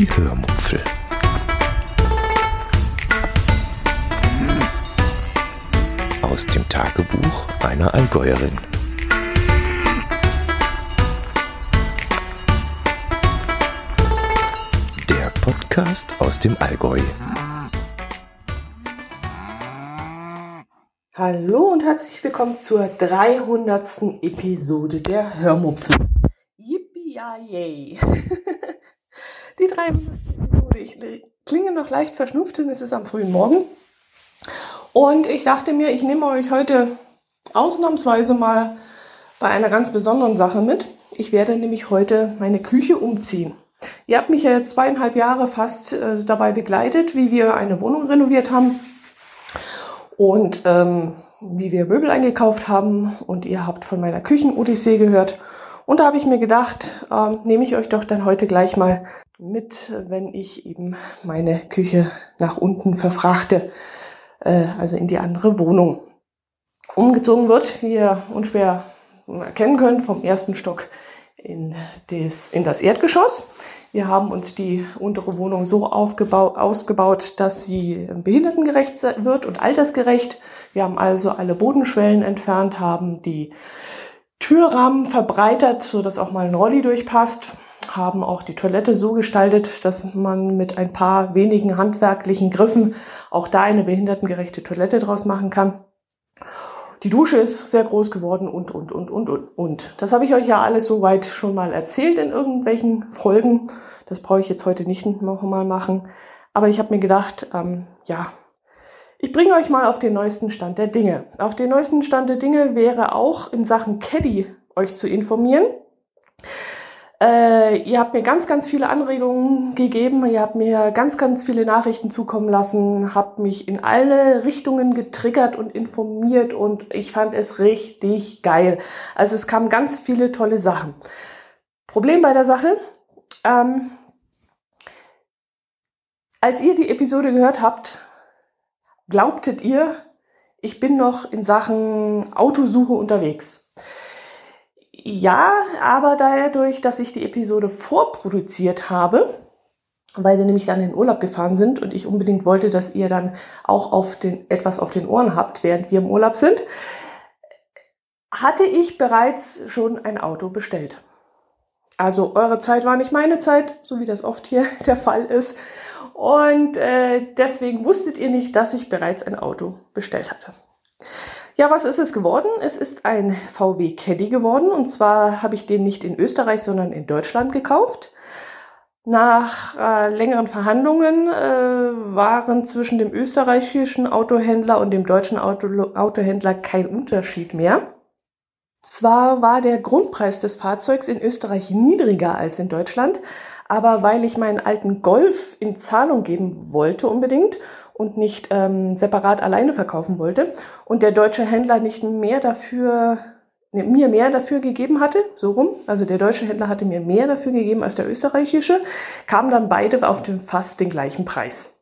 Die Hörmupfel. Aus dem Tagebuch einer Allgäuerin. Der Podcast aus dem Allgäu. Hallo und herzlich willkommen zur 300. Episode der Hörmupfel. Yippie 300. Episode. Ich klinge noch leicht verschnupft, denn es ist am frühen Morgen. Und ich dachte mir, ich nehme euch heute ausnahmsweise mal bei einer ganz besonderen Sache mit. Ich werde nämlich heute meine Küche umziehen. Ihr habt mich ja zweieinhalb Jahre fast äh, dabei begleitet, wie wir eine Wohnung renoviert haben und ähm, wie wir Möbel eingekauft haben und ihr habt von meiner Küchen-Odyssee gehört. Und da habe ich mir gedacht, ähm, nehme ich euch doch dann heute gleich mal mit, wenn ich eben meine Küche nach unten verfrachte, äh, also in die andere Wohnung. Umgezogen wird, wie ihr unschwer erkennen könnt, vom ersten Stock in das, in das Erdgeschoss. Wir haben uns die untere Wohnung so aufgebaut, ausgebaut, dass sie behindertengerecht wird und altersgerecht. Wir haben also alle Bodenschwellen entfernt, haben die Türrahmen verbreitert, so dass auch mal ein Rolli durchpasst, haben auch die Toilette so gestaltet, dass man mit ein paar wenigen handwerklichen Griffen auch da eine behindertengerechte Toilette draus machen kann. Die Dusche ist sehr groß geworden und, und, und, und, und, und. Das habe ich euch ja alles soweit schon mal erzählt in irgendwelchen Folgen. Das brauche ich jetzt heute nicht noch mal machen. Aber ich habe mir gedacht, ähm, ja, ich bringe euch mal auf den neuesten Stand der Dinge. Auf den neuesten Stand der Dinge wäre auch in Sachen Caddy euch zu informieren. Äh, ihr habt mir ganz, ganz viele Anregungen gegeben. Ihr habt mir ganz, ganz viele Nachrichten zukommen lassen, habt mich in alle Richtungen getriggert und informiert und ich fand es richtig geil. Also es kamen ganz viele tolle Sachen. Problem bei der Sache, ähm, als ihr die Episode gehört habt, glaubtet ihr, ich bin noch in Sachen Autosuche unterwegs. Ja, aber dadurch, dass ich die Episode vorproduziert habe, weil wir nämlich dann in Urlaub gefahren sind und ich unbedingt wollte, dass ihr dann auch auf den, etwas auf den Ohren habt, während wir im Urlaub sind, hatte ich bereits schon ein Auto bestellt. Also eure Zeit war nicht meine Zeit, so wie das oft hier der Fall ist. Und äh, deswegen wusstet ihr nicht, dass ich bereits ein Auto bestellt hatte. Ja, was ist es geworden? Es ist ein VW Caddy geworden. Und zwar habe ich den nicht in Österreich, sondern in Deutschland gekauft. Nach äh, längeren Verhandlungen äh, waren zwischen dem österreichischen Autohändler und dem deutschen Auto Autohändler kein Unterschied mehr. Zwar war der Grundpreis des Fahrzeugs in Österreich niedriger als in Deutschland, aber weil ich meinen alten Golf in Zahlung geben wollte unbedingt und nicht ähm, separat alleine verkaufen wollte und der deutsche Händler nicht mehr dafür ne, mir mehr dafür gegeben hatte, so rum, also der deutsche Händler hatte mir mehr dafür gegeben als der österreichische, kamen dann beide auf den fast den gleichen Preis.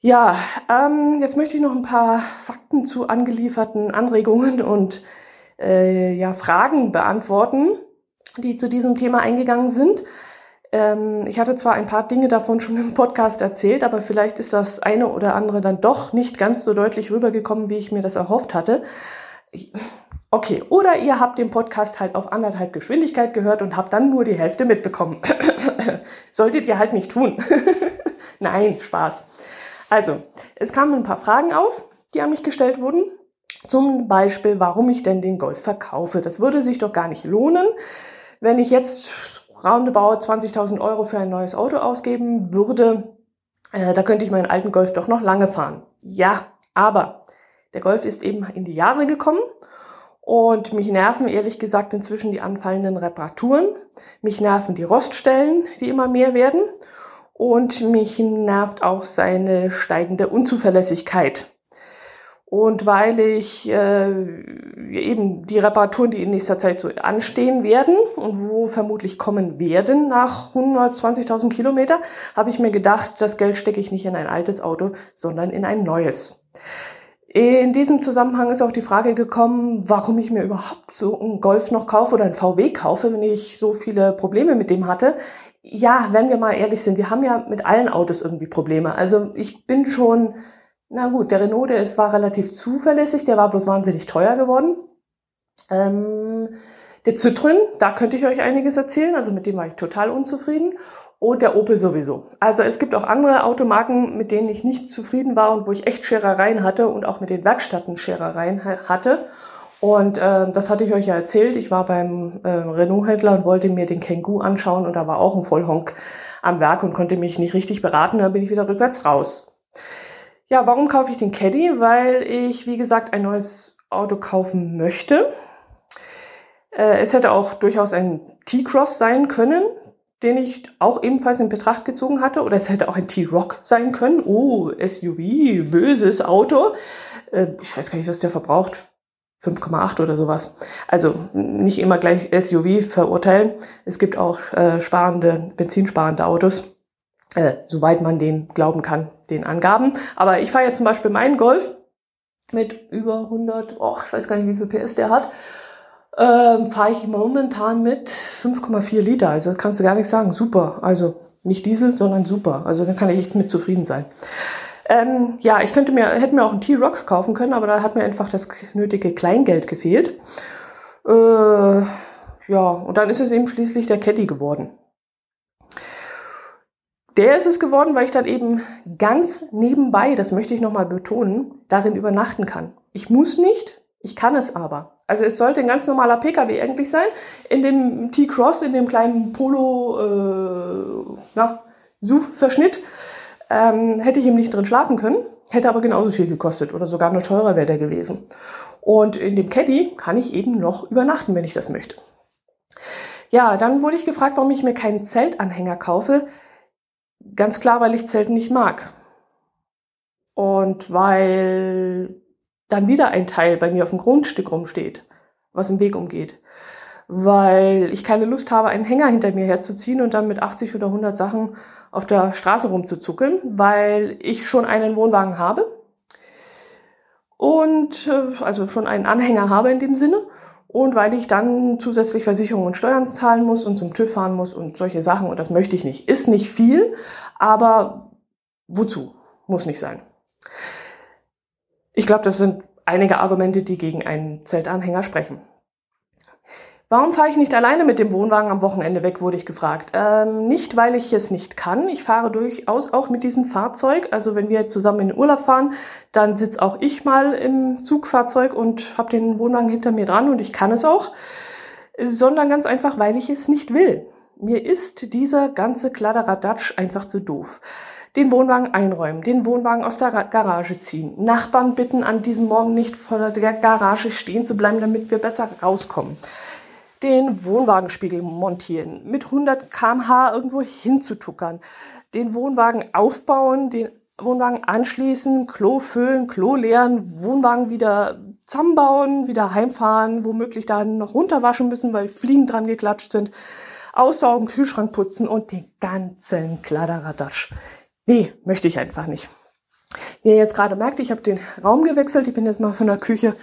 Ja, ähm, jetzt möchte ich noch ein paar Fakten zu angelieferten Anregungen und äh, ja, Fragen beantworten, die zu diesem Thema eingegangen sind. Ähm, ich hatte zwar ein paar Dinge davon schon im Podcast erzählt, aber vielleicht ist das eine oder andere dann doch nicht ganz so deutlich rübergekommen, wie ich mir das erhofft hatte. Okay, oder ihr habt den Podcast halt auf anderthalb Geschwindigkeit gehört und habt dann nur die Hälfte mitbekommen. Solltet ihr halt nicht tun. Nein, Spaß. Also, es kamen ein paar Fragen auf, die an mich gestellt wurden. Zum Beispiel, warum ich denn den Golf verkaufe. Das würde sich doch gar nicht lohnen, wenn ich jetzt roundabout 20.000 Euro für ein neues Auto ausgeben würde, äh, da könnte ich meinen alten Golf doch noch lange fahren. Ja, aber der Golf ist eben in die Jahre gekommen und mich nerven ehrlich gesagt inzwischen die anfallenden Reparaturen. Mich nerven die Roststellen, die immer mehr werden. Und mich nervt auch seine steigende Unzuverlässigkeit. Und weil ich äh, eben die Reparaturen, die in nächster Zeit so anstehen werden und wo vermutlich kommen werden nach 120.000 Kilometer, habe ich mir gedacht, das Geld stecke ich nicht in ein altes Auto, sondern in ein neues. In diesem Zusammenhang ist auch die Frage gekommen, warum ich mir überhaupt so einen Golf noch kaufe oder einen VW kaufe, wenn ich so viele Probleme mit dem hatte. Ja, wenn wir mal ehrlich sind, wir haben ja mit allen Autos irgendwie Probleme. Also ich bin schon, na gut, der Renault, der ist, war relativ zuverlässig, der war bloß wahnsinnig teuer geworden. Ähm, der Citroën, da könnte ich euch einiges erzählen, also mit dem war ich total unzufrieden und der Opel sowieso. Also es gibt auch andere Automarken, mit denen ich nicht zufrieden war und wo ich echt Scherereien hatte und auch mit den Werkstätten Scherereien hatte. Und äh, das hatte ich euch ja erzählt. Ich war beim äh, Renault-Händler und wollte mir den Kangoo anschauen und da war auch ein Vollhonk am Werk und konnte mich nicht richtig beraten. Dann bin ich wieder rückwärts raus. Ja, warum kaufe ich den Caddy? Weil ich, wie gesagt, ein neues Auto kaufen möchte. Äh, es hätte auch durchaus ein T-Cross sein können den ich auch ebenfalls in Betracht gezogen hatte. Oder es hätte auch ein T-Rock sein können. Oh, SUV, böses Auto. Äh, ich weiß gar nicht, was der verbraucht. 5,8 oder sowas. Also nicht immer gleich SUV verurteilen. Es gibt auch äh, sparende, benzinsparende Autos, äh, soweit man den glauben kann, den Angaben. Aber ich fahre jetzt zum Beispiel meinen Golf mit über 100, oh, ich weiß gar nicht, wie viel PS der hat ähm, fahre ich momentan mit 5,4 Liter. Also kannst du gar nicht sagen, super. Also nicht Diesel, sondern super. Also dann kann ich echt mit zufrieden sein. Ähm, ja, ich könnte mir, hätte mir auch einen T-Rock kaufen können, aber da hat mir einfach das nötige Kleingeld gefehlt. Äh, ja, und dann ist es eben schließlich der Caddy geworden. Der ist es geworden, weil ich dann eben ganz nebenbei, das möchte ich nochmal betonen, darin übernachten kann. Ich muss nicht, ich kann es aber. Also es sollte ein ganz normaler Pkw eigentlich sein. In dem T-Cross, in dem kleinen Polo, äh, na, SUV-Verschnitt, ähm, hätte ich ihm nicht drin schlafen können, hätte aber genauso viel gekostet oder sogar noch teurer wäre der gewesen. Und in dem Caddy kann ich eben noch übernachten, wenn ich das möchte. Ja, dann wurde ich gefragt, warum ich mir keinen Zeltanhänger kaufe. Ganz klar, weil ich Zelten nicht mag. Und weil dann wieder ein Teil bei mir auf dem Grundstück rumsteht, was im Weg umgeht. Weil ich keine Lust habe, einen Hänger hinter mir herzuziehen und dann mit 80 oder 100 Sachen auf der Straße rumzuzuckeln, weil ich schon einen Wohnwagen habe und äh, also schon einen Anhänger habe in dem Sinne und weil ich dann zusätzlich Versicherungen und Steuern zahlen muss und zum TÜV fahren muss und solche Sachen und das möchte ich nicht. Ist nicht viel, aber wozu? Muss nicht sein. Ich glaube, das sind einige Argumente, die gegen einen Zeltanhänger sprechen. Warum fahre ich nicht alleine mit dem Wohnwagen am Wochenende weg, wurde ich gefragt. Ähm, nicht, weil ich es nicht kann. Ich fahre durchaus auch mit diesem Fahrzeug. Also wenn wir zusammen in den Urlaub fahren, dann sitze auch ich mal im Zugfahrzeug und habe den Wohnwagen hinter mir dran und ich kann es auch. Sondern ganz einfach, weil ich es nicht will. Mir ist dieser ganze Kladderadatsch einfach zu doof den Wohnwagen einräumen, den Wohnwagen aus der Garage ziehen, Nachbarn bitten, an diesem Morgen nicht vor der Garage stehen zu bleiben, damit wir besser rauskommen, den Wohnwagenspiegel montieren, mit 100 kmh irgendwo hinzutuckern, den Wohnwagen aufbauen, den Wohnwagen anschließen, Klo füllen, Klo leeren, Wohnwagen wieder zusammenbauen, wieder heimfahren, womöglich dann noch runterwaschen müssen, weil Fliegen dran geklatscht sind, aussaugen, Kühlschrank putzen und den ganzen Kladderadatsch. Nee, möchte ich einfach nicht. Wie ihr jetzt gerade merkt, ich habe den Raum gewechselt. Ich bin jetzt mal von der Küche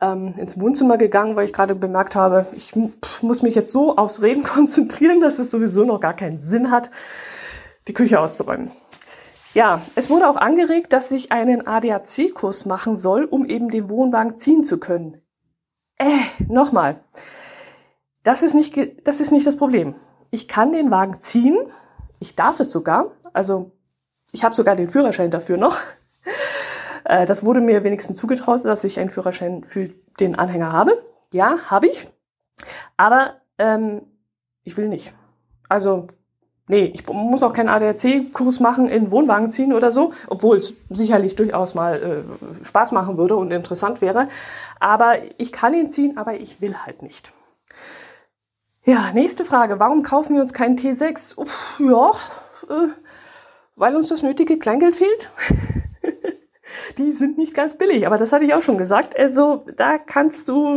ähm, ins Wohnzimmer gegangen, weil ich gerade bemerkt habe, ich muss mich jetzt so aufs Reden konzentrieren, dass es sowieso noch gar keinen Sinn hat, die Küche auszuräumen. Ja, es wurde auch angeregt, dass ich einen ADAC-Kurs machen soll, um eben den Wohnwagen ziehen zu können. Äh, nochmal. Das ist nicht, das ist nicht das Problem. Ich kann den Wagen ziehen. Ich darf es sogar. Also ich habe sogar den Führerschein dafür noch. Äh, das wurde mir wenigstens zugetraut, dass ich einen Führerschein für den Anhänger habe. Ja, habe ich. Aber ähm, ich will nicht. Also, nee, ich muss auch keinen ADAC-Kurs machen in Wohnwagen ziehen oder so, obwohl es sicherlich durchaus mal äh, Spaß machen würde und interessant wäre. Aber ich kann ihn ziehen, aber ich will halt nicht. Ja, nächste Frage. Warum kaufen wir uns keinen T6? Uff, ja, äh, weil uns das nötige Kleingeld fehlt. die sind nicht ganz billig, aber das hatte ich auch schon gesagt. Also da kannst du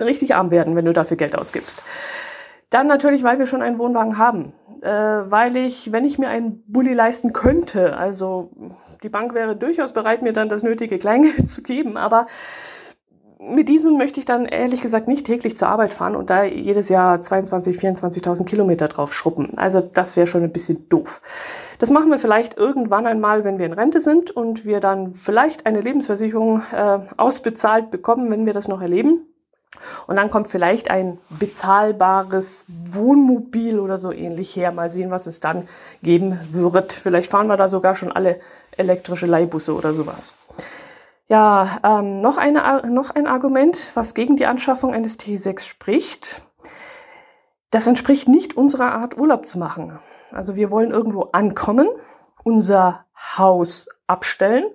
richtig arm werden, wenn du dafür Geld ausgibst. Dann natürlich, weil wir schon einen Wohnwagen haben. äh, weil ich, wenn ich mir einen Bulli leisten könnte, also die Bank wäre durchaus bereit, mir dann das nötige Kleingeld zu geben, aber mit diesem möchte ich dann ehrlich gesagt nicht täglich zur Arbeit fahren und da jedes Jahr 22, 24.000 Kilometer drauf schruppen. Also das wäre schon ein bisschen doof. Das machen wir vielleicht irgendwann einmal, wenn wir in Rente sind und wir dann vielleicht eine Lebensversicherung äh, ausbezahlt bekommen, wenn wir das noch erleben. Und dann kommt vielleicht ein bezahlbares Wohnmobil oder so ähnlich her. Mal sehen, was es dann geben wird. Vielleicht fahren wir da sogar schon alle elektrische Leihbusse oder sowas. Ja, ähm, noch, eine, noch ein Argument, was gegen die Anschaffung eines T6 spricht. Das entspricht nicht unserer Art, Urlaub zu machen. Also wir wollen irgendwo ankommen, unser Haus abstellen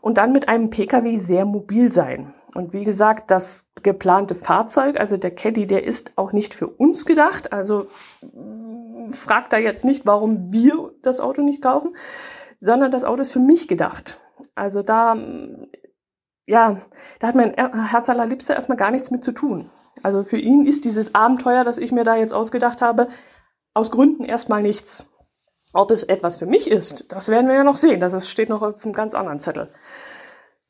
und dann mit einem Pkw sehr mobil sein. Und wie gesagt, das geplante Fahrzeug, also der Caddy, der ist auch nicht für uns gedacht. Also mm, fragt da jetzt nicht, warum wir das Auto nicht kaufen, sondern das Auto ist für mich gedacht. Also da, mm, ja, da hat mein Herz allerliebster erstmal gar nichts mit zu tun. Also für ihn ist dieses Abenteuer, das ich mir da jetzt ausgedacht habe, aus Gründen erstmal nichts. Ob es etwas für mich ist, das werden wir ja noch sehen. Das steht noch auf einem ganz anderen Zettel.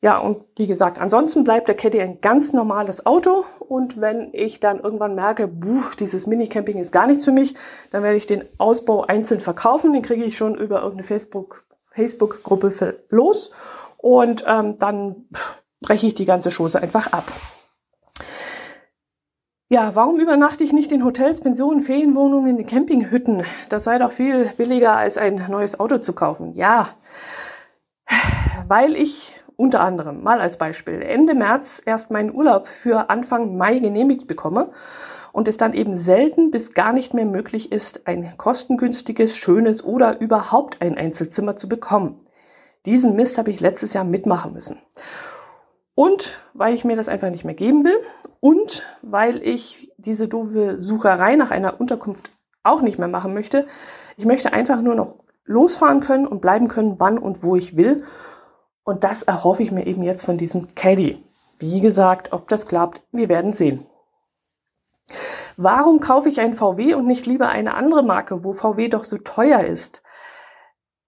Ja, und wie gesagt, ansonsten bleibt der Caddy ein ganz normales Auto. Und wenn ich dann irgendwann merke, buh, dieses Minicamping ist gar nichts für mich, dann werde ich den Ausbau einzeln verkaufen. Den kriege ich schon über irgendeine Facebook, Facebook-Gruppe los. Und ähm, dann breche ich die ganze Chose einfach ab. Ja, warum übernachte ich nicht in Hotels, Pensionen, Ferienwohnungen, in Campinghütten? Das sei doch viel billiger, als ein neues Auto zu kaufen. Ja, weil ich unter anderem, mal als Beispiel, Ende März erst meinen Urlaub für Anfang Mai genehmigt bekomme und es dann eben selten bis gar nicht mehr möglich ist, ein kostengünstiges, schönes oder überhaupt ein Einzelzimmer zu bekommen. Diesen Mist habe ich letztes Jahr mitmachen müssen. Und weil ich mir das einfach nicht mehr geben will und weil ich diese doofe Sucherei nach einer Unterkunft auch nicht mehr machen möchte. Ich möchte einfach nur noch losfahren können und bleiben können, wann und wo ich will und das erhoffe ich mir eben jetzt von diesem Caddy. Wie gesagt, ob das klappt, wir werden sehen. Warum kaufe ich ein VW und nicht lieber eine andere Marke, wo VW doch so teuer ist?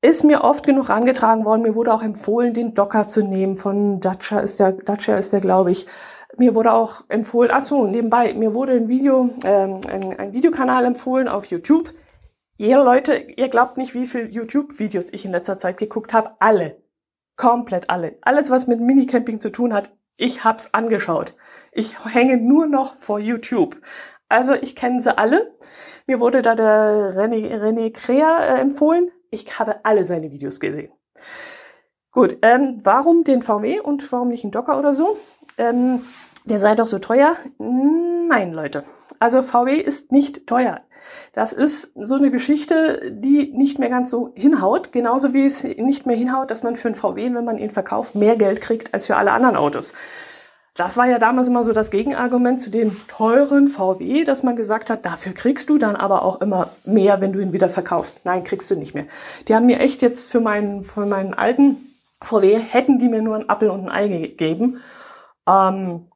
Ist mir oft genug angetragen worden. Mir wurde auch empfohlen, den Docker zu nehmen. Von Dacia ist der, Dacia ist der, glaube ich. Mir wurde auch empfohlen, ach so, nebenbei, mir wurde ein Video, ähm, ein, ein Videokanal empfohlen auf YouTube. Ihr Leute, ihr glaubt nicht, wie viele YouTube-Videos ich in letzter Zeit geguckt habe. Alle. Komplett alle. Alles, was mit Minicamping zu tun hat, ich hab's angeschaut. Ich hänge nur noch vor YouTube. Also ich kenne sie alle. Mir wurde da der René, René Krea äh, empfohlen. Ich habe alle seine Videos gesehen. Gut, ähm, warum den VW und warum nicht ein Docker oder so? Ähm, der sei doch so teuer. Nein, Leute. Also VW ist nicht teuer. Das ist so eine Geschichte, die nicht mehr ganz so hinhaut, genauso wie es nicht mehr hinhaut, dass man für einen VW, wenn man ihn verkauft, mehr Geld kriegt als für alle anderen Autos. Das war ja damals immer so das Gegenargument zu dem teuren VW, dass man gesagt hat, dafür kriegst du dann aber auch immer mehr, wenn du ihn wieder verkaufst. Nein, kriegst du nicht mehr. Die haben mir echt jetzt für meinen, für meinen alten VW, hätten die mir nur ein Apfel und ein Ei gegeben. Ähm,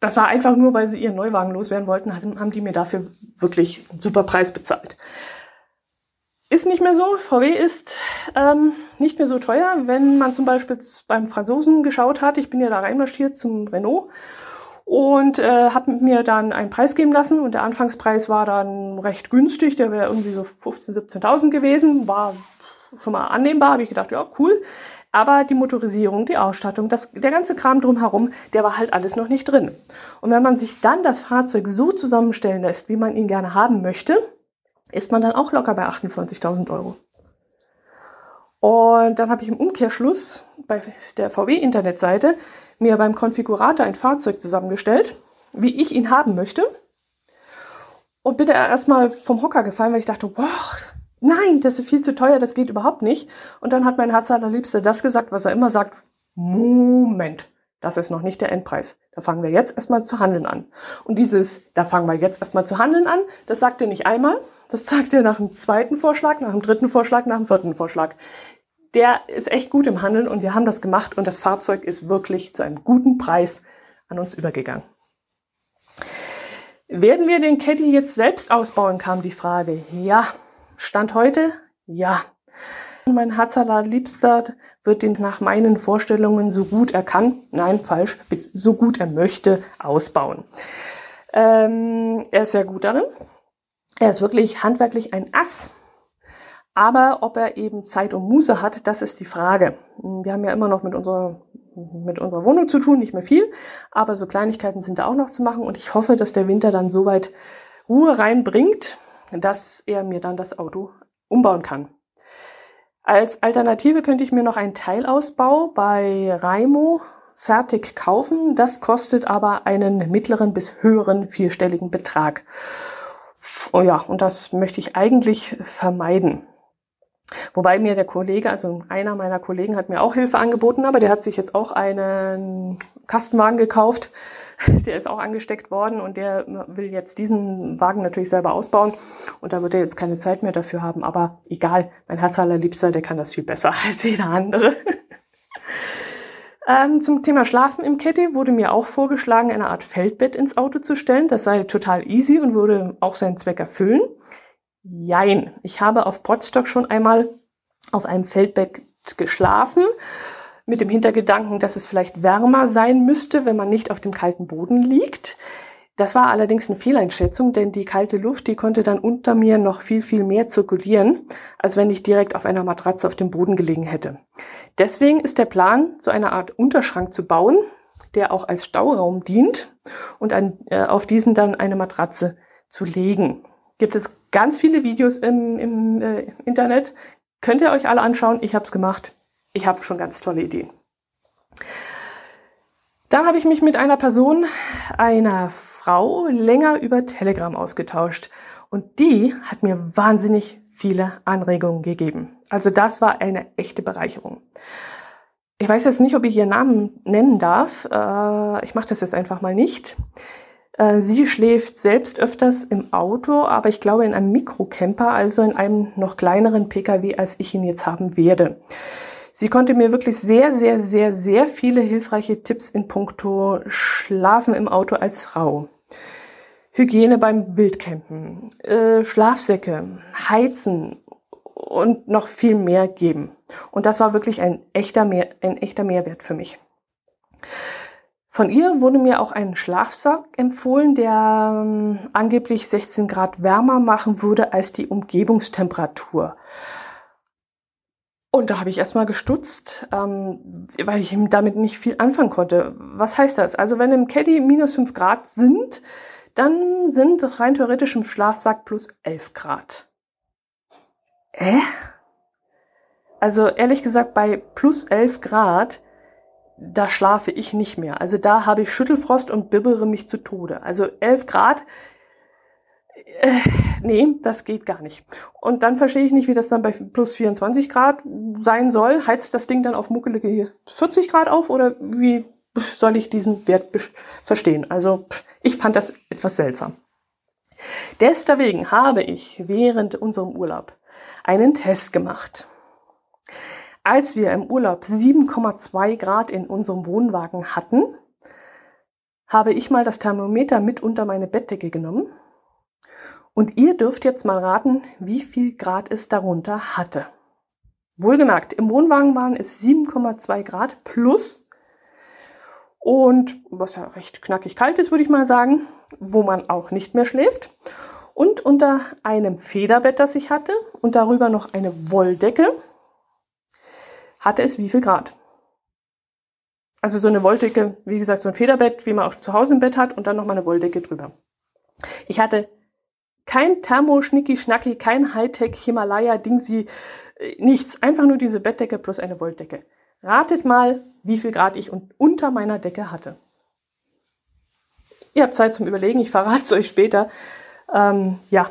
das war einfach nur, weil sie ihren Neuwagen loswerden wollten, haben die mir dafür wirklich einen super Preis bezahlt. Ist nicht mehr so. VW ist ähm, nicht mehr so teuer. Wenn man zum Beispiel beim Franzosen geschaut hat, ich bin ja da reinmarschiert zum Renault und äh, habe mir dann einen Preis geben lassen und der Anfangspreis war dann recht günstig. Der wäre irgendwie so 15.000, 17.000 gewesen, war schon mal annehmbar. Habe ich gedacht, ja cool. Aber die Motorisierung, die Ausstattung, das, der ganze Kram drumherum, der war halt alles noch nicht drin. Und wenn man sich dann das Fahrzeug so zusammenstellen lässt, wie man ihn gerne haben möchte, ist man dann auch locker bei 28.000 Euro. Und dann habe ich im Umkehrschluss bei der VW-Internetseite mir beim Konfigurator ein Fahrzeug zusammengestellt, wie ich ihn haben möchte. Und bin da erstmal vom Hocker gefallen, weil ich dachte, wow, nein, das ist viel zu teuer, das geht überhaupt nicht. Und dann hat mein Herz allerliebster das gesagt, was er immer sagt, Moment, das ist noch nicht der Endpreis. Da fangen wir jetzt erstmal zu handeln an. Und dieses, da fangen wir jetzt erstmal zu handeln an, das sagt er nicht einmal, das sagt er nach dem zweiten Vorschlag, nach dem dritten Vorschlag, nach dem vierten Vorschlag. Der ist echt gut im Handeln und wir haben das gemacht und das Fahrzeug ist wirklich zu einem guten Preis an uns übergegangen. Werden wir den Caddy jetzt selbst ausbauen, kam die Frage. Ja, Stand heute, ja. Mein Hatzaler Liebster wird den nach meinen Vorstellungen so gut er kann, nein, falsch, so gut er möchte, ausbauen. Ähm, er ist sehr gut darin. Er ist wirklich handwerklich ein Ass. Aber ob er eben Zeit und Muße hat, das ist die Frage. Wir haben ja immer noch mit unserer, mit unserer Wohnung zu tun, nicht mehr viel, aber so Kleinigkeiten sind da auch noch zu machen und ich hoffe, dass der Winter dann soweit Ruhe reinbringt, dass er mir dann das Auto umbauen kann. Als Alternative könnte ich mir noch einen Teilausbau bei Raimo fertig kaufen. Das kostet aber einen mittleren bis höheren vierstelligen Betrag. Oh ja, und das möchte ich eigentlich vermeiden. Wobei mir der Kollege, also einer meiner Kollegen hat mir auch Hilfe angeboten, aber der hat sich jetzt auch einen Kastenwagen gekauft. Der ist auch angesteckt worden und der will jetzt diesen Wagen natürlich selber ausbauen. Und da wird er jetzt keine Zeit mehr dafür haben. Aber egal, mein Herz allerliebster, der kann das viel besser als jeder andere. Ähm, zum Thema Schlafen im Caddy wurde mir auch vorgeschlagen, eine Art Feldbett ins Auto zu stellen. Das sei total easy und würde auch seinen Zweck erfüllen. Jein. Ich habe auf Potsdok schon einmal auf einem Feldbett geschlafen, mit dem Hintergedanken, dass es vielleicht wärmer sein müsste, wenn man nicht auf dem kalten Boden liegt. Das war allerdings eine Fehleinschätzung, denn die kalte Luft, die konnte dann unter mir noch viel, viel mehr zirkulieren, als wenn ich direkt auf einer Matratze auf dem Boden gelegen hätte. Deswegen ist der Plan, so eine Art Unterschrank zu bauen, der auch als Stauraum dient und an, äh, auf diesen dann eine Matratze zu legen. Gibt es ganz viele Videos im, im äh, Internet. Könnt ihr euch alle anschauen. Ich habe es gemacht. Ich habe schon ganz tolle Ideen. Dann habe ich mich mit einer Person, einer Frau, länger über Telegram ausgetauscht. Und die hat mir wahnsinnig viele Anregungen gegeben. Also das war eine echte Bereicherung. Ich weiß jetzt nicht, ob ich ihren Namen nennen darf. Äh, ich mache das jetzt einfach mal nicht. Äh, sie schläft selbst öfters im Auto, aber ich glaube in einem Mikrocamper, also in einem noch kleineren Pkw, als ich ihn jetzt haben werde. Sie konnte mir wirklich sehr, sehr, sehr, sehr viele hilfreiche Tipps in puncto Schlafen im Auto als Frau. Hygiene beim Wildcampen, äh, Schlafsäcke, Heizen und noch viel mehr geben. Und das war wirklich ein echter, mehr, ein echter Mehrwert für mich. Von ihr wurde mir auch ein Schlafsack empfohlen, der ähm, angeblich 16 Grad wärmer machen würde als die Umgebungstemperatur. Und da habe ich erstmal gestutzt, ähm, weil ich damit nicht viel anfangen konnte. Was heißt das? Also wenn im Caddy minus 5 Grad sind, dann sind rein theoretisch im Schlafsack plus 11 Grad. Äh? Also ehrlich gesagt, bei plus 11 Grad, da schlafe ich nicht mehr. Also da habe ich Schüttelfrost und bibbere mich zu Tode. Also 11 Grad äh, nee, das geht gar nicht. Und dann verstehe ich nicht, wie das dann bei plus 24 Grad sein soll. Heizt das Ding dann auf muckelige 40 Grad auf oder wie soll ich diesen Wert verstehen? Also ich fand das etwas seltsam. Deswegen habe ich während unserem Urlaub einen Test gemacht. Als wir im Urlaub 7,2 Grad in unserem Wohnwagen hatten, habe ich mal das Thermometer mit unter meine Bettdecke genommen und ihr dürft jetzt mal raten, wie viel Grad es darunter hatte. Wohlgemerkt, im Wohnwagen waren es 7,2 Grad plus. Und was ja recht knackig kalt ist, würde ich mal sagen, wo man auch nicht mehr schläft. Und unter einem Federbett, das ich hatte, und darüber noch eine Wolldecke, hatte es wie viel Grad? Also so eine Wolldecke, wie gesagt, so ein Federbett, wie man auch zu Hause im Bett hat, und dann noch mal eine Wolldecke drüber. Ich hatte kein Thermo-Schnicki-Schnacki, kein Hightech Himalaya-Dingsi, äh, nichts. Einfach nur diese Bettdecke plus eine Wolldecke. Ratet mal, wie viel Grad ich unter meiner Decke hatte. Ihr habt Zeit zum Überlegen, ich verrate es euch später. Ähm, ja.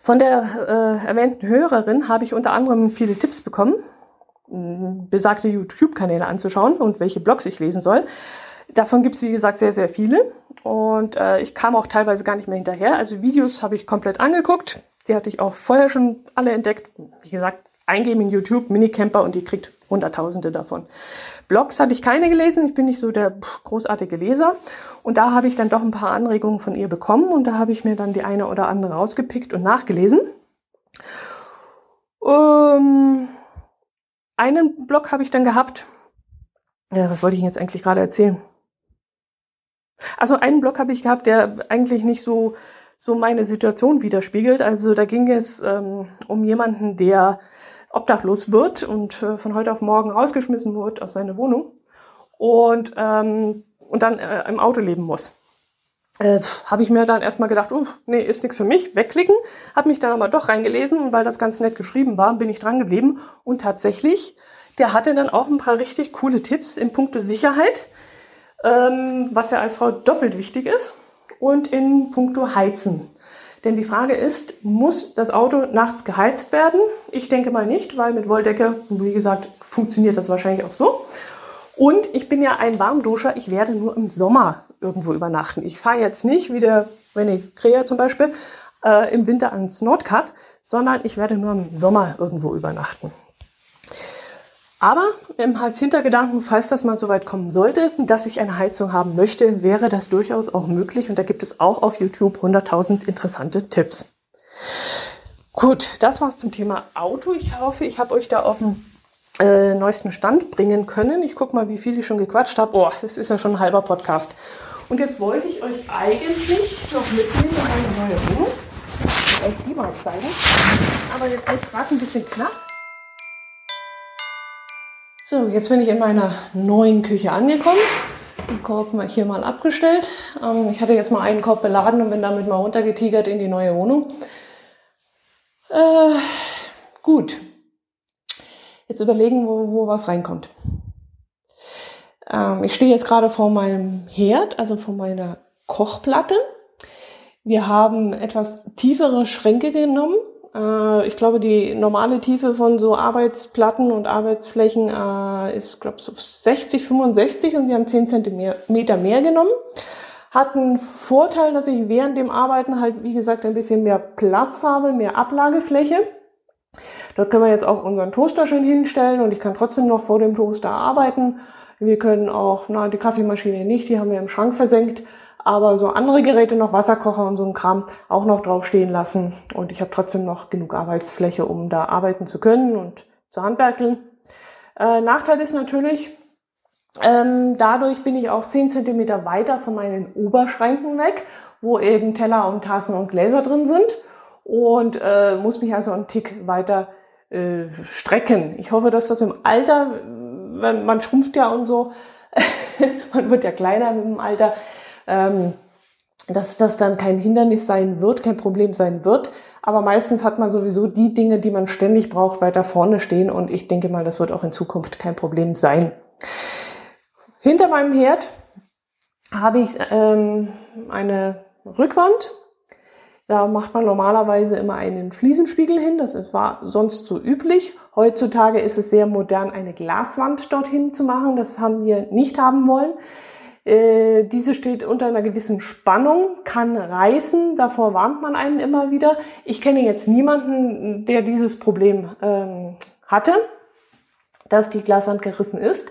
Von der äh, erwähnten Hörerin habe ich unter anderem viele Tipps bekommen, besagte YouTube-Kanäle anzuschauen und welche Blogs ich lesen soll. Davon gibt es, wie gesagt, sehr, sehr viele. Und äh, ich kam auch teilweise gar nicht mehr hinterher. Also Videos habe ich komplett angeguckt. Die hatte ich auch vorher schon alle entdeckt. Wie gesagt, eingeben in YouTube, Minicamper und ihr kriegt Hunderttausende davon. Blogs hatte ich keine gelesen. Ich bin nicht so der großartige Leser. Und da habe ich dann doch ein paar Anregungen von ihr bekommen. Und da habe ich mir dann die eine oder andere rausgepickt und nachgelesen. Ähm, einen Blog habe ich dann gehabt. Ja, was wollte ich Ihnen jetzt eigentlich gerade erzählen? Also einen Blog habe ich gehabt, der eigentlich nicht so so meine Situation widerspiegelt. Also da ging es ähm, um jemanden, der obdachlos wird und äh, von heute auf morgen rausgeschmissen wird aus seiner Wohnung und, ähm, und dann äh, im Auto leben muss. Äh, habe ich mir dann erstmal gedacht, uh, nee, ist nichts für mich, wegklicken. Habe mich dann aber doch reingelesen und weil das ganz nett geschrieben war, bin ich dran geblieben. Und tatsächlich, der hatte dann auch ein paar richtig coole Tipps in puncto Sicherheit, ähm, was ja als Frau doppelt wichtig ist, und in puncto Heizen. Denn die Frage ist, muss das Auto nachts geheizt werden? Ich denke mal nicht, weil mit Wolldecke, wie gesagt, funktioniert das wahrscheinlich auch so. Und ich bin ja ein Warmduscher, ich werde nur im Sommer irgendwo übernachten. Ich fahre jetzt nicht, wie der René Krea zum Beispiel, äh, im Winter ans Nordkap, sondern ich werde nur im Sommer irgendwo übernachten. Aber als Hintergedanken, falls das mal so weit kommen sollte, dass ich eine Heizung haben möchte, wäre das durchaus auch möglich. Und da gibt es auch auf YouTube 100.000 interessante Tipps. Gut, das war's zum Thema Auto. Ich hoffe, ich habe euch da auf den äh, neuesten Stand bringen können. Ich gucke mal, wie viel ich schon gequatscht habe. Oh, das ist ja schon ein halber Podcast. Und jetzt wollte ich euch eigentlich noch mitnehmen in eine neue Wohnung. Ich euch die mal zeigen. Aber jetzt wird gerade ein bisschen knapp. So, jetzt bin ich in meiner neuen Küche angekommen. Den Korb mal hier mal abgestellt. Ähm, ich hatte jetzt mal einen Korb beladen und bin damit mal runtergetigert in die neue Wohnung. Äh, gut. Jetzt überlegen, wo, wo was reinkommt. Ähm, ich stehe jetzt gerade vor meinem Herd, also vor meiner Kochplatte. Wir haben etwas tiefere Schränke genommen äh, ich glaube, die normale Tiefe von so Arbeitsplatten und Arbeitsflächen äh, ist, glaube ich, so 60, 65 und wir haben 10 Zentimeter mehr genommen. Hat einen Vorteil, dass ich während dem Arbeiten halt, wie gesagt, ein bisschen mehr Platz habe, mehr Ablagefläche. Dort können wir jetzt auch unseren Toaster schön hinstellen und ich kann trotzdem noch vor dem Toaster arbeiten. Wir können auch, na, die Kaffeemaschine nicht, die haben wir im Schrank versenkt aber so andere Geräte noch, Wasserkocher und so ein Kram, auch noch drauf stehen lassen. Und ich habe trotzdem noch genug Arbeitsfläche, um da arbeiten zu können und zu handwerkeln. Äh, Nachteil ist natürlich, ähm, dadurch bin ich auch 10 Zentimeter weiter von meinen Oberschränken weg, wo eben Teller und Tassen und Gläser drin sind und äh, muss mich also einen Tick weiter äh, strecken. Ich hoffe, dass das im Alter, man schrumpft ja und so, man wird ja kleiner mit dem Alter, ähm, dass das dann kein Hindernis sein wird, kein Problem sein wird. Aber meistens hat man sowieso die Dinge, die man ständig braucht, weiter vorne stehen. Und ich denke mal, das wird auch in Zukunft kein Problem sein. Hinter meinem Herd habe ich ähm, eine Rückwand. Da macht man normalerweise immer einen Fliesenspiegel hin. Das war sonst so üblich. Heutzutage ist es sehr modern, eine Glaswand dorthin zu machen. Das haben wir nicht haben wollen. Äh, diese steht unter einer gewissen Spannung, kann reißen, davor warnt man einen immer wieder. Ich kenne jetzt niemanden, der dieses Problem ähm, hatte, dass die Glaswand gerissen ist.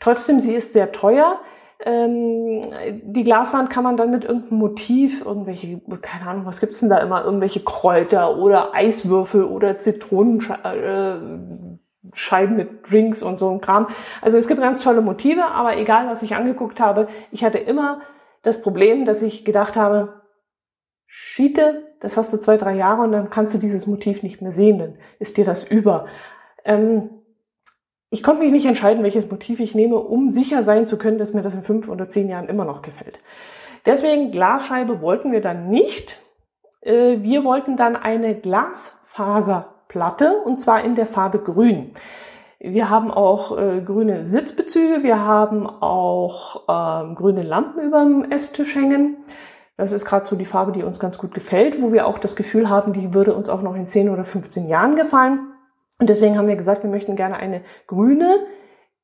Trotzdem, sie ist sehr teuer. Ähm, die Glaswand kann man dann mit irgendeinem Motiv, irgendwelche, keine Ahnung, was gibt's denn da immer, irgendwelche Kräuter oder Eiswürfel oder Zitronen, äh, Scheiben mit Drinks und so ein Kram. Also es gibt ganz tolle Motive, aber egal, was ich angeguckt habe, ich hatte immer das Problem, dass ich gedacht habe, Schiete, das hast du zwei, drei Jahre und dann kannst du dieses Motiv nicht mehr sehen, dann ist dir das über. Ähm, ich konnte mich nicht entscheiden, welches Motiv ich nehme, um sicher sein zu können, dass mir das in fünf oder zehn Jahren immer noch gefällt. Deswegen Glasscheibe wollten wir dann nicht. Äh, wir wollten dann eine Glasfaser Platte und zwar in der Farbe Grün. Wir haben auch äh, grüne Sitzbezüge, wir haben auch äh, grüne Lampen über dem Esstisch hängen. Das ist gerade so die Farbe, die uns ganz gut gefällt, wo wir auch das Gefühl haben, die würde uns auch noch in 10 oder 15 Jahren gefallen. Und deswegen haben wir gesagt, wir möchten gerne eine grüne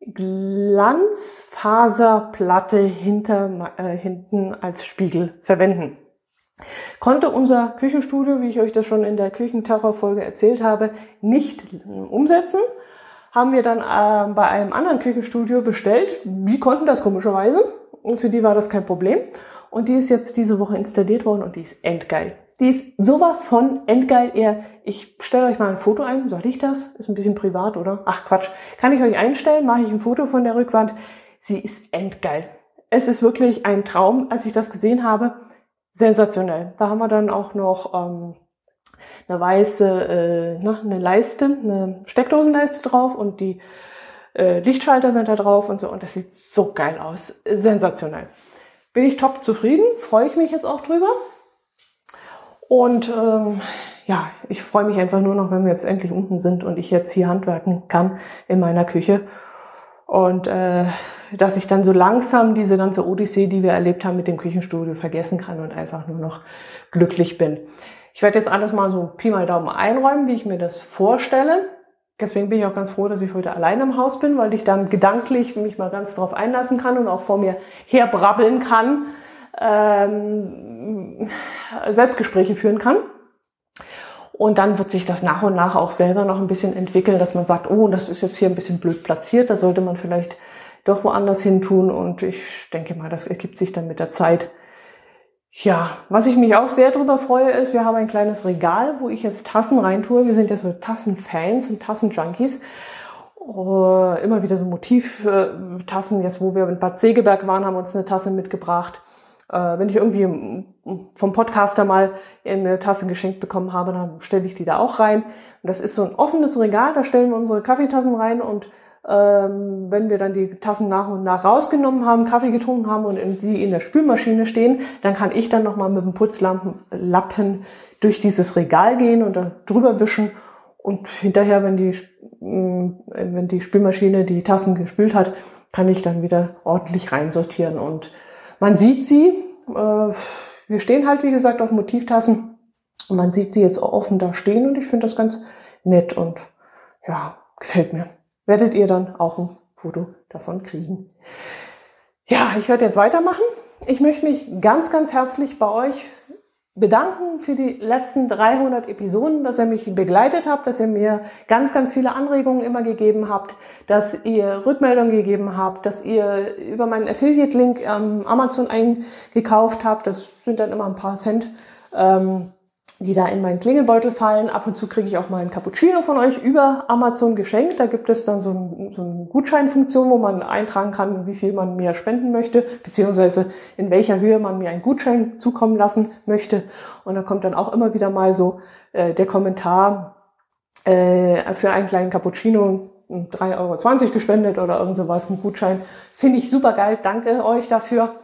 Glanzfaserplatte hinter, äh, hinten als Spiegel verwenden. Konnte unser Küchenstudio, wie ich euch das schon in der Küchenterror-Folge erzählt habe, nicht umsetzen. Haben wir dann äh, bei einem anderen Küchenstudio bestellt. Die konnten das komischerweise. Und für die war das kein Problem. Und die ist jetzt diese Woche installiert worden und die ist endgeil. Die ist sowas von endgeil. Ihr, ich stelle euch mal ein Foto ein. Soll ich das? Ist ein bisschen privat, oder? Ach Quatsch. Kann ich euch einstellen? Mache ich ein Foto von der Rückwand. Sie ist endgeil. Es ist wirklich ein Traum, als ich das gesehen habe. Sensationell. Da haben wir dann auch noch ähm, eine weiße, äh, na, eine Leiste, eine Steckdosenleiste drauf und die äh, Lichtschalter sind da drauf und so. Und das sieht so geil aus. Sensationell. Bin ich top zufrieden, freue ich mich jetzt auch drüber. Und ähm, ja, ich freue mich einfach nur noch, wenn wir jetzt endlich unten sind und ich jetzt hier handwerken kann in meiner Küche. Und äh, dass ich dann so langsam diese ganze Odyssee, die wir erlebt haben mit dem Küchenstudio, vergessen kann und einfach nur noch glücklich bin. Ich werde jetzt alles mal so Pi mal Daumen einräumen, wie ich mir das vorstelle. Deswegen bin ich auch ganz froh, dass ich heute allein im Haus bin, weil ich dann gedanklich mich mal ganz drauf einlassen kann und auch vor mir herbrabbeln kann, ähm, Selbstgespräche führen kann. Und dann wird sich das nach und nach auch selber noch ein bisschen entwickeln, dass man sagt, oh, das ist jetzt hier ein bisschen blöd platziert, da sollte man vielleicht doch woanders hin tun. Und ich denke mal, das ergibt sich dann mit der Zeit. Ja, was ich mich auch sehr drüber freue, ist, wir haben ein kleines Regal, wo ich jetzt Tassen reintue. Wir sind ja so Tassenfans und Tassenjunkies. Uh, immer wieder so Motivtassen. Jetzt, wo wir in Bad Segeberg waren, haben uns eine Tasse mitgebracht. Uh, wenn ich irgendwie vom Podcaster mal eine Tasse geschenkt bekommen habe, dann stelle ich die da auch rein. Und das ist so ein offenes Regal, da stellen wir unsere Kaffeetassen rein und ähm, wenn wir dann die Tassen nach und nach rausgenommen haben, Kaffee getrunken haben und in die in der Spülmaschine stehen, dann kann ich dann nochmal mit dem Putzlappen durch dieses Regal gehen und da drüber wischen und hinterher, wenn die, mm, wenn die Spülmaschine die Tassen gespült hat, kann ich dann wieder ordentlich reinsortieren und man sieht sie, äh, wir stehen halt wie gesagt auf Motivtassen und man sieht sie jetzt offen da stehen und ich finde das ganz nett und ja, gefällt mir werdet ihr dann auch ein Foto davon kriegen. Ja, ich werde jetzt weitermachen. Ich möchte mich ganz, ganz herzlich bei euch bedanken für die letzten 300 Episoden, dass ihr mich begleitet habt, dass ihr mir ganz, ganz viele Anregungen immer gegeben habt, dass ihr Rückmeldungen gegeben habt, dass ihr über meinen Affiliate-Link ähm, Amazon eingekauft habt. Das sind dann immer ein paar Cent. Ähm, die da in meinen Klingelbeutel fallen. Ab und zu kriege ich auch mal einen Cappuccino von euch über Amazon geschenkt. Da gibt es dann so, ein, so eine Gutscheinfunktion, wo man eintragen kann, wie viel man mir spenden möchte, beziehungsweise in welcher Höhe man mir einen Gutschein zukommen lassen möchte. Und da kommt dann auch immer wieder mal so äh, der Kommentar äh, für einen kleinen Cappuccino 3,20 Euro gespendet oder irgend sowas, ein Gutschein. Finde ich super geil. Danke euch dafür.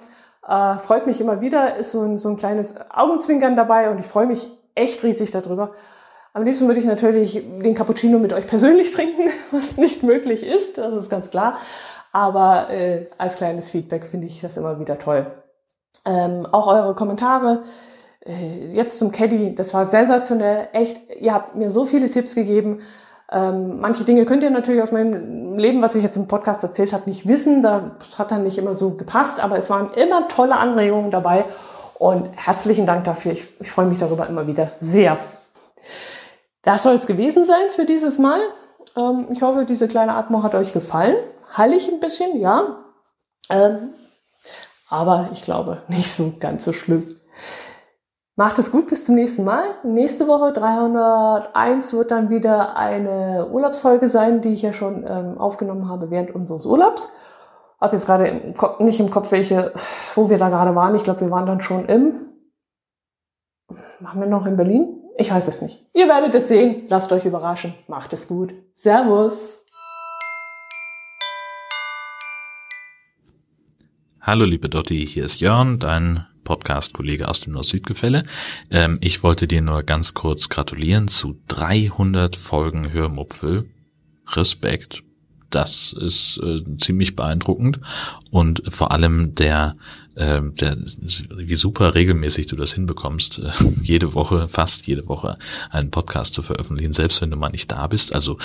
Äh, freut mich immer wieder, ist so ein, so ein kleines Augenzwinkern dabei und ich freue mich echt riesig darüber. Am liebsten würde ich natürlich den Cappuccino mit euch persönlich trinken, was nicht möglich ist, das ist ganz klar. Aber äh, als kleines Feedback finde ich das immer wieder toll. Ähm, auch eure Kommentare. Äh, jetzt zum Caddy, das war sensationell. Echt, ihr habt mir so viele Tipps gegeben. Ähm, manche Dinge könnt ihr natürlich aus meinem Leben, was ich jetzt im Podcast erzählt habe, nicht wissen. Das hat dann nicht immer so gepasst, aber es waren immer tolle Anregungen dabei. Und herzlichen Dank dafür. Ich, ich freue mich darüber immer wieder sehr. Das soll es gewesen sein für dieses Mal. Ähm, ich hoffe, diese kleine Atmung hat euch gefallen. Hallig ein bisschen, ja. Ähm, aber ich glaube, nicht so ganz so schlimm. Macht es gut, bis zum nächsten Mal. Nächste Woche 301 wird dann wieder eine Urlaubsfolge sein, die ich ja schon ähm, aufgenommen habe während unseres Urlaubs habe jetzt gerade nicht im Kopf, welche, wo wir da gerade waren. Ich glaube, wir waren dann schon im, machen wir noch in Berlin? Ich weiß es nicht. Ihr werdet es sehen. Lasst euch überraschen. Macht es gut. Servus. Hallo liebe Dotti, hier ist Jörn, dein Podcast-Kollege aus dem Nord-Süd-Gefälle. Ähm, ich wollte dir nur ganz kurz gratulieren zu 300 Folgen Hörmupfel. Respekt das ist äh, ziemlich beeindruckend und vor allem der, äh, der wie super regelmäßig du das hinbekommst, äh, jede Woche, fast jede Woche einen Podcast zu veröffentlichen, selbst wenn du mal nicht da bist. Also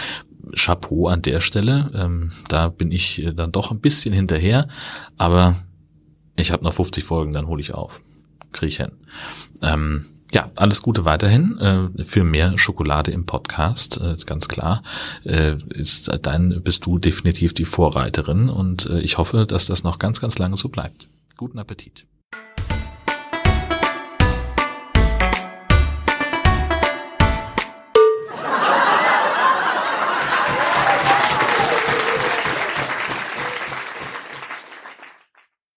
Chapeau an der Stelle. Ähm, da bin ich äh, dann doch ein bisschen hinterher, aber ich habe noch 50 Folgen, dann hole ich auf. Krieg ich hin. Ähm, ja, alles Gute weiterhin äh, für mehr Schokolade im Podcast, äh, ganz klar. Äh, ist, dann bist du definitiv die Vorreiterin und äh, ich hoffe, dass das noch ganz, ganz lange so bleibt. Guten Appetit.